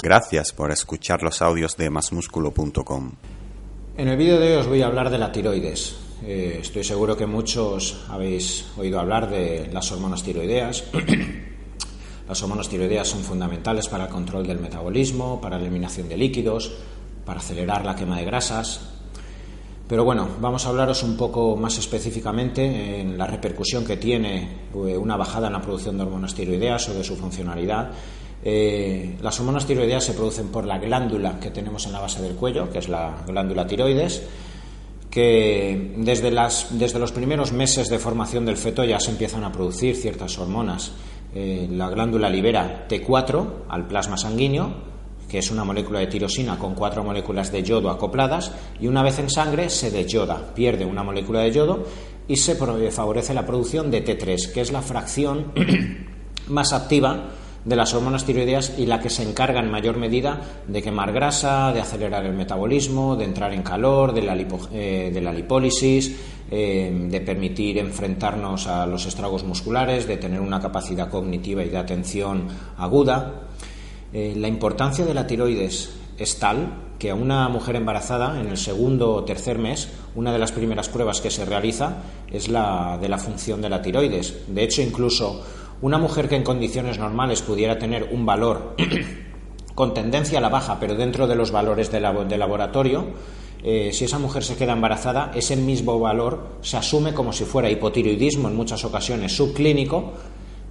Gracias por escuchar los audios de masmusculo.com. En el vídeo de hoy os voy a hablar de la tiroides. Eh, estoy seguro que muchos habéis oído hablar de las hormonas tiroideas. las hormonas tiroideas son fundamentales para el control del metabolismo, para la eliminación de líquidos, para acelerar la quema de grasas. Pero bueno, vamos a hablaros un poco más específicamente en la repercusión que tiene eh, una bajada en la producción de hormonas tiroideas o de su funcionalidad eh, las hormonas tiroideas se producen por la glándula que tenemos en la base del cuello, que es la glándula tiroides, que desde, los primeros meses de formación del feto ya se empiezan a producir ciertas hormonas. Eh, la glándula libera T4 al plasma sanguíneo, que es una molécula de tirosina con cuatro moléculas de yodo acopladas, y una vez en sangre se desyoda, pierde una molécula de yodo y se favorece la producción de T3, que es la fracción más activa de las hormonas tiroideas y la que se encarga en mayor medida de quemar grasa, de acelerar el metabolismo, de entrar en calor, de la, eh, de lipólisis, eh, de permitir enfrentarnos a los estragos musculares, de tener una capacidad cognitiva y de atención aguda. Eh, la importancia de la tiroides es tal que a una mujer embarazada, en el segundo o tercer mes, una de las primeras pruebas que se realiza es la de la función de la tiroides. De hecho, incluso una mujer que en condiciones normales pudiera tener un valor con tendencia a la baja, pero dentro de los valores de, laboratorio, eh, si esa mujer se queda embarazada, ese mismo valor se asume como si fuera hipotiroidismo en muchas ocasiones subclínico,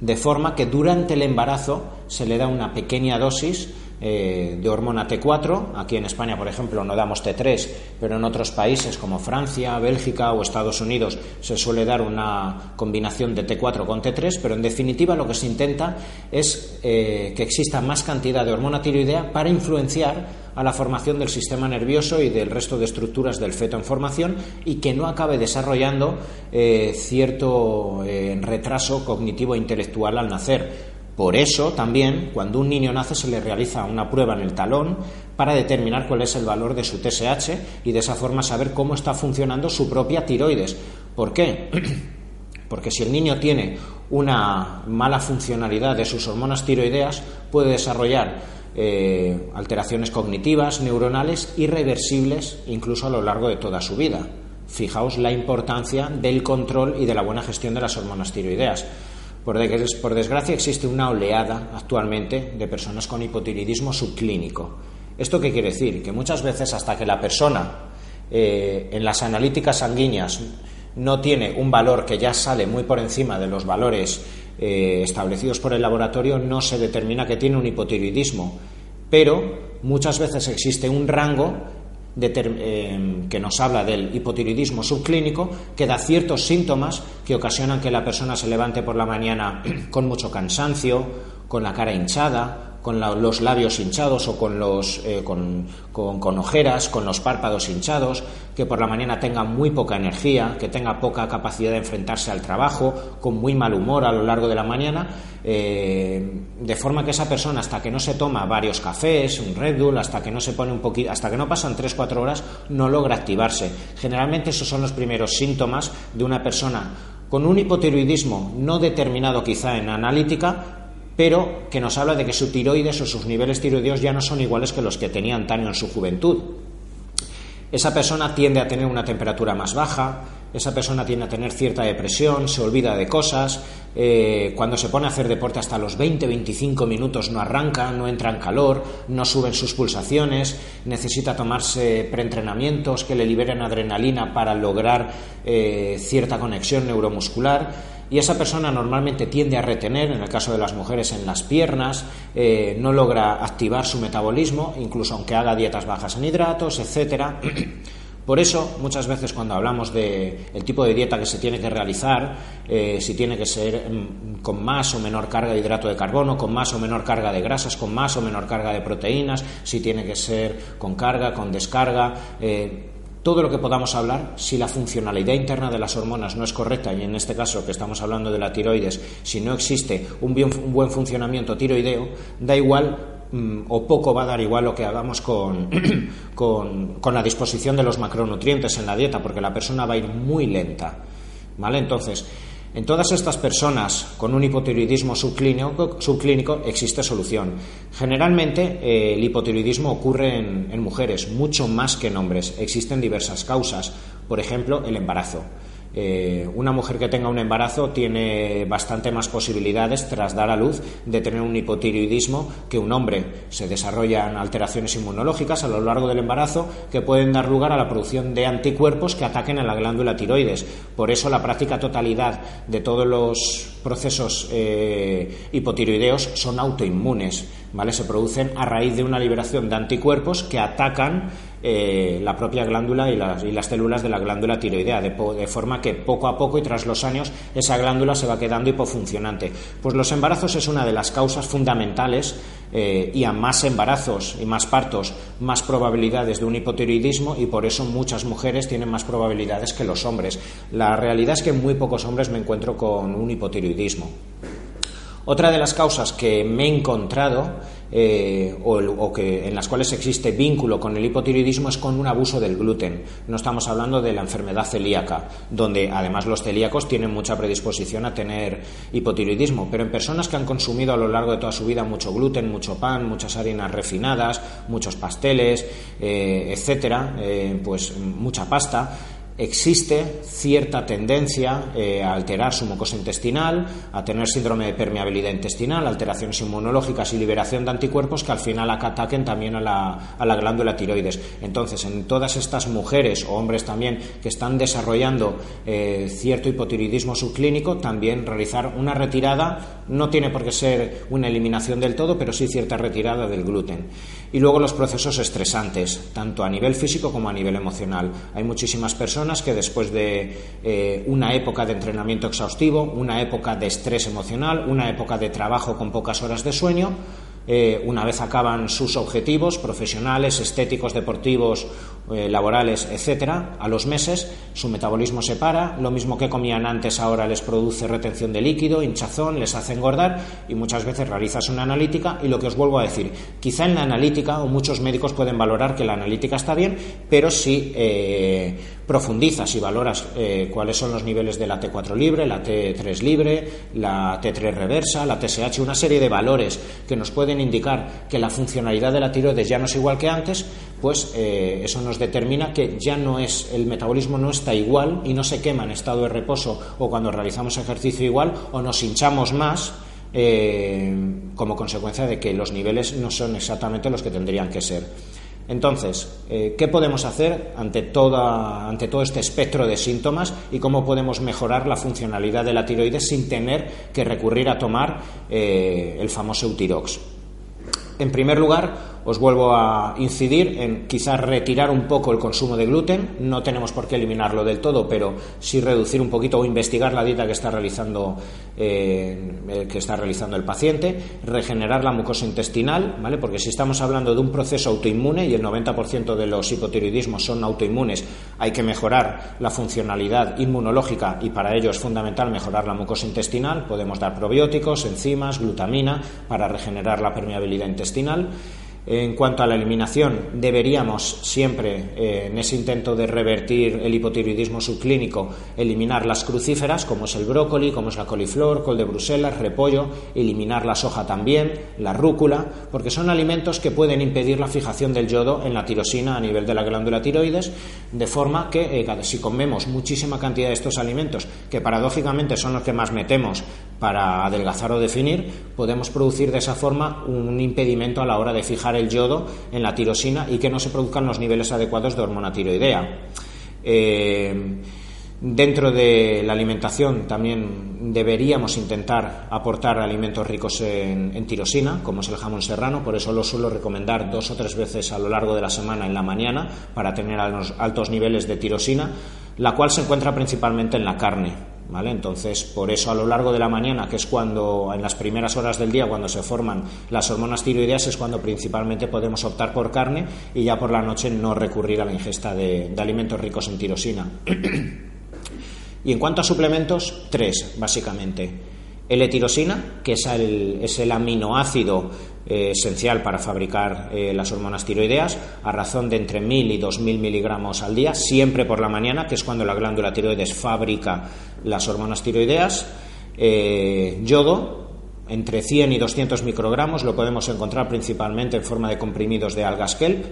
de forma que durante el embarazo se le da una pequeña dosis eh, de hormona T4. Aquí en España, por ejemplo, no damos T3, pero en otros países como Francia, Bélgica o Estados Unidos se suele dar una combinación de T4 con T3, pero en definitiva lo que se intenta es eh, que exista más cantidad de hormona tiroidea para influenciar a la formación del sistema nervioso y del resto de estructuras del feto en formación y que no acabe desarrollando eh, cierto retraso cognitivo e intelectual al nacer por eso también cuando un niño nace se le realiza una prueba en el talón para determinar cuál es el valor de su TSH y de esa forma saber cómo está funcionando su propia tiroides. ¿Por qué? Porque si el niño tiene una mala funcionalidad de sus hormonas tiroideas, puede desarrollar eh, alteraciones cognitivas, neuronales, irreversibles, incluso a lo largo de toda su vida. Fijaos la importancia del control y de la buena gestión de las hormonas tiroideas. Por, desgracia existe una oleada actualmente de personas con hipotiroidismo subclínico. ¿Esto qué quiere decir? Que muchas veces hasta que la persona eh, en las analíticas sanguíneas no tiene un valor que ya sale muy por encima de los valores eh, establecidos por el laboratorio, no se determina que tiene un hipotiroidismo. Pero muchas veces existe un rango Em, que nos habla del hipotiroidismo subclínico, que da ciertos síntomas que ocasionan que la persona se levante por la mañana con mucho cansancio, con la cara hinchada, con los labios hinchados o con, los, eh, con, con, ojeras, con los párpados hinchados, que por la mañana tenga muy poca energía, que tenga poca capacidad de enfrentarse al trabajo, con muy mal humor a lo largo de la mañana, eh, de forma que esa persona hasta que no se toma varios cafés, un Red Bull, hasta que no se pone un poquito, hasta que no pasan 3-4 horas, no logra activarse. Generalmente esos son los primeros síntomas de una persona con un hipotiroidismo no determinado quizá en analítica, pero que nos habla de que su tiroides o sus niveles tiroideos ya no son iguales que los que tenía antaño en su juventud. Esa persona tiende a tener una temperatura más baja, esa persona tiende a tener cierta depresión, se olvida de cosas, eh, cuando se pone a hacer deporte hasta los 20-25 minutos no arranca, no entra en calor, no suben sus pulsaciones, necesita tomarse preentrenamientos que le liberen adrenalina para lograr eh, cierta conexión neuromuscular y esa persona normalmente tiende a retener, en el caso de las mujeres, en las piernas, eh, no logra activar su metabolismo, incluso aunque haga dietas bajas en hidratos, etcétera. Por eso, muchas veces cuando hablamos de el tipo de dieta que se tiene que realizar, eh, si tiene que ser mm, con más o menor carga de hidrato de carbono, con más o menor carga de grasas, con más o menor carga de proteínas, si tiene que ser con carga, con descarga, eh, todo lo que podamos hablar, si la funcionalidad interna de las hormonas no es correcta, y en este caso que estamos hablando de la tiroides, si no existe un, buen funcionamiento tiroideo, da igual mm, o poco va a dar igual lo que hagamos con, con, con, la disposición de los macronutrientes en la dieta, porque la persona va a ir muy lenta. ¿Vale? Entonces, en todas estas personas con un hipotiroidismo subclínico, existe solución. Generalmente eh, el hipotiroidismo ocurre en mujeres, mucho más que en hombres. Existen diversas causas, por ejemplo, el embarazo. Eh, una mujer que tenga un embarazo tiene bastante más posibilidades tras dar a luz de tener un hipotiroidismo que un hombre. Se desarrollan alteraciones inmunológicas a lo largo del embarazo que pueden dar lugar a la producción de anticuerpos que ataquen a la glándula tiroides. Por eso la práctica totalidad de todos los procesos eh, hipotiroideos son autoinmunes, ¿vale? Se producen a raíz de una liberación de anticuerpos que atacan eh, la propia glándula y las, y las, células de la glándula tiroidea, de, forma que poco a poco y tras los años esa glándula se va quedando hipofuncionante. Pues los embarazos es una de las causas fundamentales eh, y a más embarazos y más partos, más probabilidades de un hipotiroidismo y por eso muchas mujeres tienen más probabilidades que los hombres. La realidad es que muy pocos hombres me encuentro con un hipotiroidismo. Otra de las causas que me he encontrado eh, o, que, en las cuales existe vínculo con el hipotiroidismo es con un abuso del gluten. No estamos hablando de la enfermedad celíaca, donde además los celíacos tienen mucha predisposición a tener hipotiroidismo, pero en personas que han consumido a lo largo de toda su vida mucho gluten, mucho pan, muchas harinas refinadas, muchos pasteles, eh, etcétera, eh, pues mucha pasta, existe cierta tendencia eh, a alterar su mucosa intestinal, a tener síndrome de permeabilidad intestinal, alteraciones inmunológicas y liberación de anticuerpos que al final ataquen también a la, glándula tiroides. Entonces, en todas estas mujeres o hombres también que están desarrollando eh, cierto hipotiroidismo subclínico, también realizar una retirada, no tiene por qué ser una eliminación del todo, pero sí cierta retirada del gluten. Y luego los procesos estresantes, tanto a nivel físico como a nivel emocional. Hay muchísimas personas que después de eh, una época de entrenamiento exhaustivo, una época de estrés emocional, una época de trabajo con pocas horas de sueño, eh, una vez acaban sus objetivos profesionales, estéticos, deportivos, eh, laborales, etcétera, a los meses su metabolismo se para, lo mismo que comían antes ahora les produce retención de líquido, hinchazón, les hace engordar y muchas veces realizas una analítica. Y lo que os vuelvo a decir, quizá en la analítica o muchos médicos pueden valorar que la analítica está bien, pero si eh, profundizas y valoras cuáles son los niveles de la T4 libre, la T3 libre, la T3 reversa, la TSH, una serie de valores que nos pueden indicar que la funcionalidad de la tiroides ya no es igual que antes, pues eh, eso nos determina que ya no es, el metabolismo no está igual y no se quema en estado de reposo o cuando realizamos ejercicio igual o nos hinchamos más eh, como consecuencia de que los niveles no son exactamente los que tendrían que ser. Entonces, eh, ¿qué podemos hacer ante, ante todo este espectro de síntomas y cómo podemos mejorar la funcionalidad de la tiroides sin tener que recurrir a tomar el famoso Eutirox? En primer lugar, os vuelvo a incidir en quizás retirar un poco el consumo de gluten. No tenemos por qué eliminarlo del todo, pero sí reducir un poquito o investigar la dieta que está realizando, eh, que está realizando el paciente. Regenerar la mucosa intestinal, ¿vale? Porque si estamos hablando de un proceso autoinmune y el 90% de los hipotiroidismos son autoinmunes, hay que mejorar la funcionalidad inmunológica y para ello es fundamental mejorar la mucosa intestinal. Podemos dar probióticos, enzimas, glutamina para regenerar la permeabilidad intestinal. En cuanto a la eliminación, deberíamos siempre, eh, en ese intento de revertir el hipotiroidismo subclínico, eliminar las crucíferas, como es el brócoli, como es la coliflor, col de Bruselas, repollo, eliminar la soja también, la rúcula, porque son alimentos que pueden impedir la fijación del yodo en la tirosina a nivel de la glándula tiroides, de forma que eh, si comemos muchísima cantidad de estos alimentos, que paradójicamente son los que más metemos para adelgazar o definir, podemos producir de esa forma un impedimento a la hora de fijar el yodo en la tirosina y que no se produzcan los niveles adecuados de hormona tiroidea. Eh, Dentro de la alimentación también deberíamos intentar aportar alimentos ricos en, tirosina, como es el jamón serrano, por eso lo suelo recomendar dos o tres veces a lo largo de la semana en la mañana para tener altos niveles de tirosina, la cual se encuentra principalmente en la carne. ¿Vale? Entonces, por eso a lo largo de la mañana, que es cuando en las primeras horas del día, cuando se forman las hormonas tiroideas, es cuando principalmente podemos optar por carne y ya por la noche no recurrir a la ingesta de alimentos ricos en tirosina. Y en cuanto a suplementos, tres, básicamente. L-tirosina, que es el, es el aminoácido eh, esencial para fabricar eh, las hormonas tiroideas, a razón de entre 1000 y 2000 miligramos al día, siempre por la mañana, que es cuando la glándula tiroides fabrica las hormonas tiroideas. Eh, yodo, entre 100 y 200 microgramos, lo podemos encontrar principalmente en forma de comprimidos de algas kelp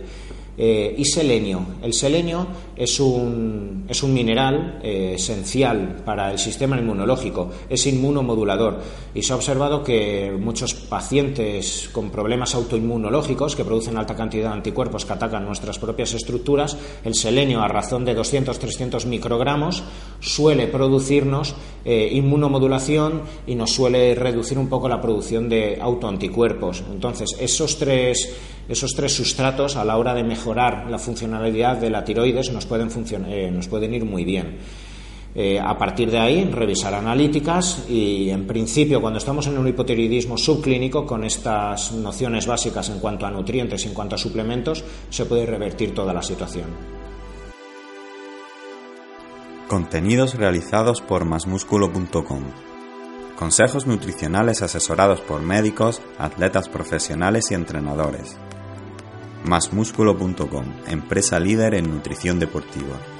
eh, y selenio. El selenio es un, es un mineral eh, esencial para el sistema inmunológico, es inmunomodulador y se ha observado que muchos pacientes con problemas autoinmunológicos que producen alta cantidad de anticuerpos que atacan nuestras propias estructuras, el selenio a razón de 200-300 microgramos suele producirnos eh, inmunomodulación y nos suele reducir un poco la producción de autoanticuerpos. Entonces, esos tres, esos tres sustratos a la hora de mejorar la funcionalidad de la tiroides nos pueden, eh, nos pueden ir muy bien. Eh, a partir de ahí, revisar analíticas y, en principio, cuando estamos en un hipotiroidismo subclínico, con estas nociones básicas en cuanto a nutrientes y en cuanto a suplementos, se puede revertir toda la situación. Contenidos realizados por masmusculo.com. Consejos nutricionales asesorados por médicos, atletas profesionales y entrenadores. Masmusculo.com, empresa líder en nutrición deportiva.